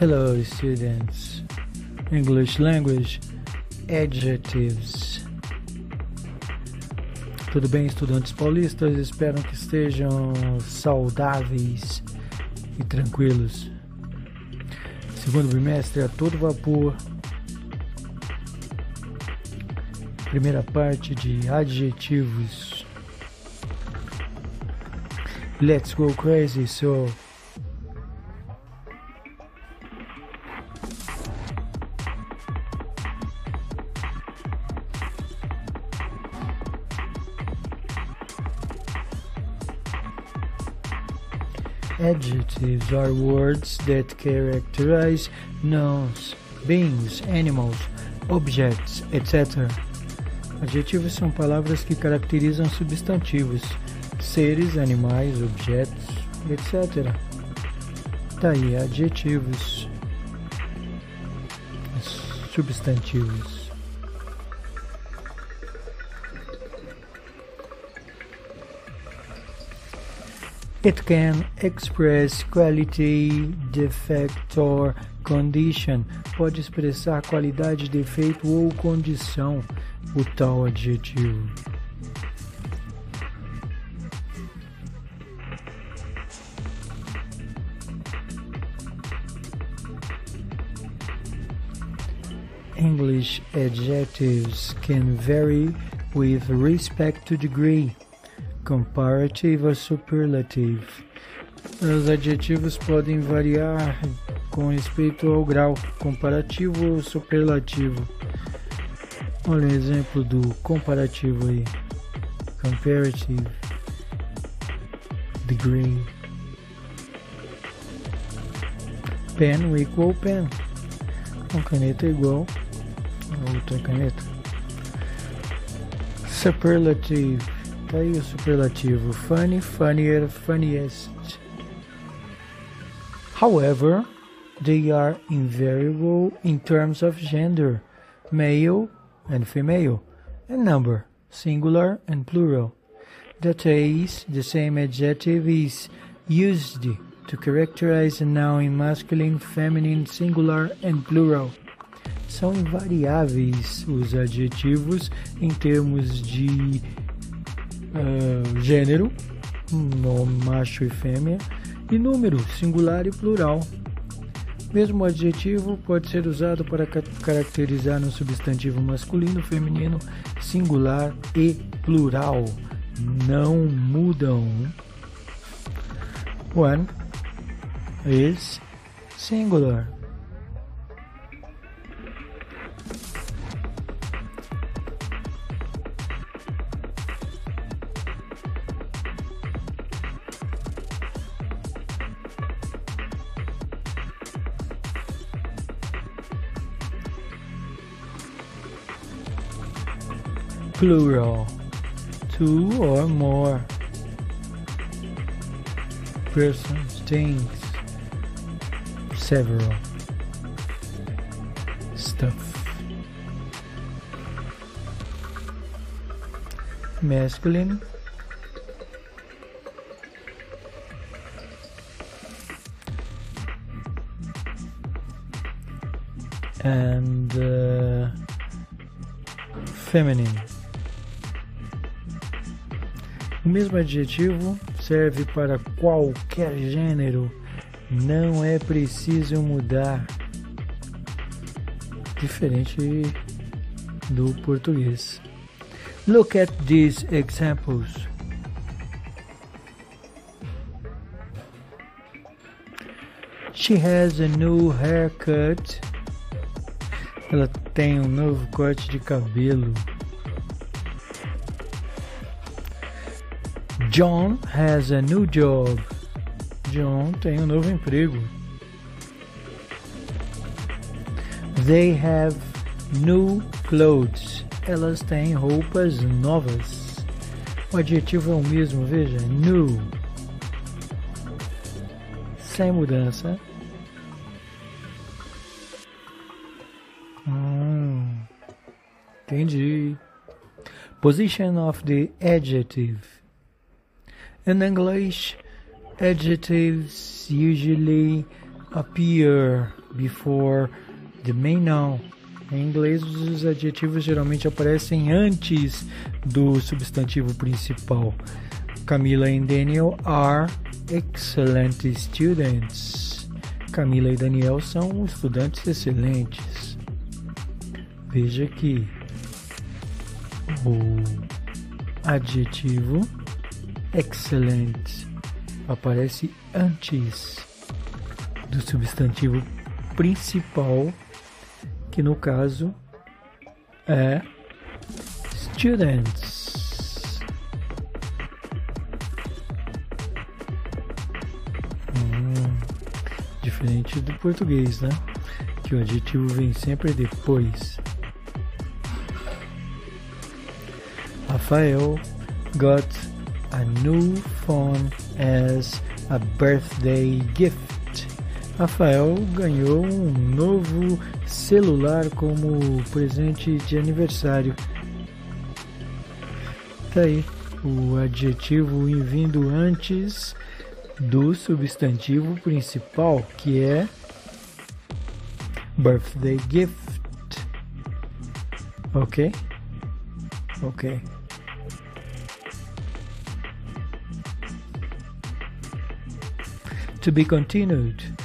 Hello, students. English language adjectives. Tudo bem, estudantes paulistas? Espero que estejam saudáveis e tranquilos. Segundo bimestre a todo vapor. Primeira parte de adjetivos. Let's go crazy, so Adjectives are words that characterize nouns, beings, animals, objects, etc. Adjetivos são palavras que caracterizam substantivos, seres, animais, objetos, etc. Tá adjetivos, substantivos. It can express quality, defect or condition. Pode expressar qualidade, defeito ou condição, o tal adjetivo. English adjectives can vary with respect to degree. Comparative or superlative. Os adjetivos podem variar com respeito ao grau comparativo ou superlativo. Olha o exemplo do comparativo aí. Comparative degree. Pen equal pen. Uma caneta igual a outra caneta. Superlative Tá aí o superlativo. Funny, funnier, funniest. However, they are invariable in terms of gender, male and female, and number, singular and plural. That is, the same adjective is used to characterize a noun in masculine, feminine, singular and plural. São invariáveis os adjetivos em termos de uh, gênero, nome macho e fêmea, e número, singular e plural. Mesmo adjetivo pode ser usado para caracterizar um substantivo masculino, feminino, singular e plural. Não mudam. One is singular. Plural, two or more persons, things, several stuff. Masculine and uh, feminine. O mesmo adjetivo serve para qualquer gênero, não é preciso mudar. Diferente do português. Look at these examples. She has a new haircut. Ela tem um novo corte de cabelo. John has a new job. John tem um novo emprego. They have new clothes. Elas têm roupas novas. O adjetivo é o mesmo, veja, new. Sem mudança. Hum, entendi. Position of the adjective. In English, adjectives usually appear before the main noun. Em inglês, os adjetivos geralmente aparecem antes do substantivo principal. Camila e Daniel are excellent students. Camila e Daniel são estudantes excelentes. Veja que o adjetivo excellent aparece antes do substantivo principal, que no caso é students. Hum, diferente do português, né? Que o adjetivo vem sempre depois. Rafael got a new phone as a birthday gift. Rafael ganhou um novo celular como presente de aniversário. Tá aí o adjetivo vindo antes do substantivo principal, que é birthday gift. Ok? Ok. To be continued.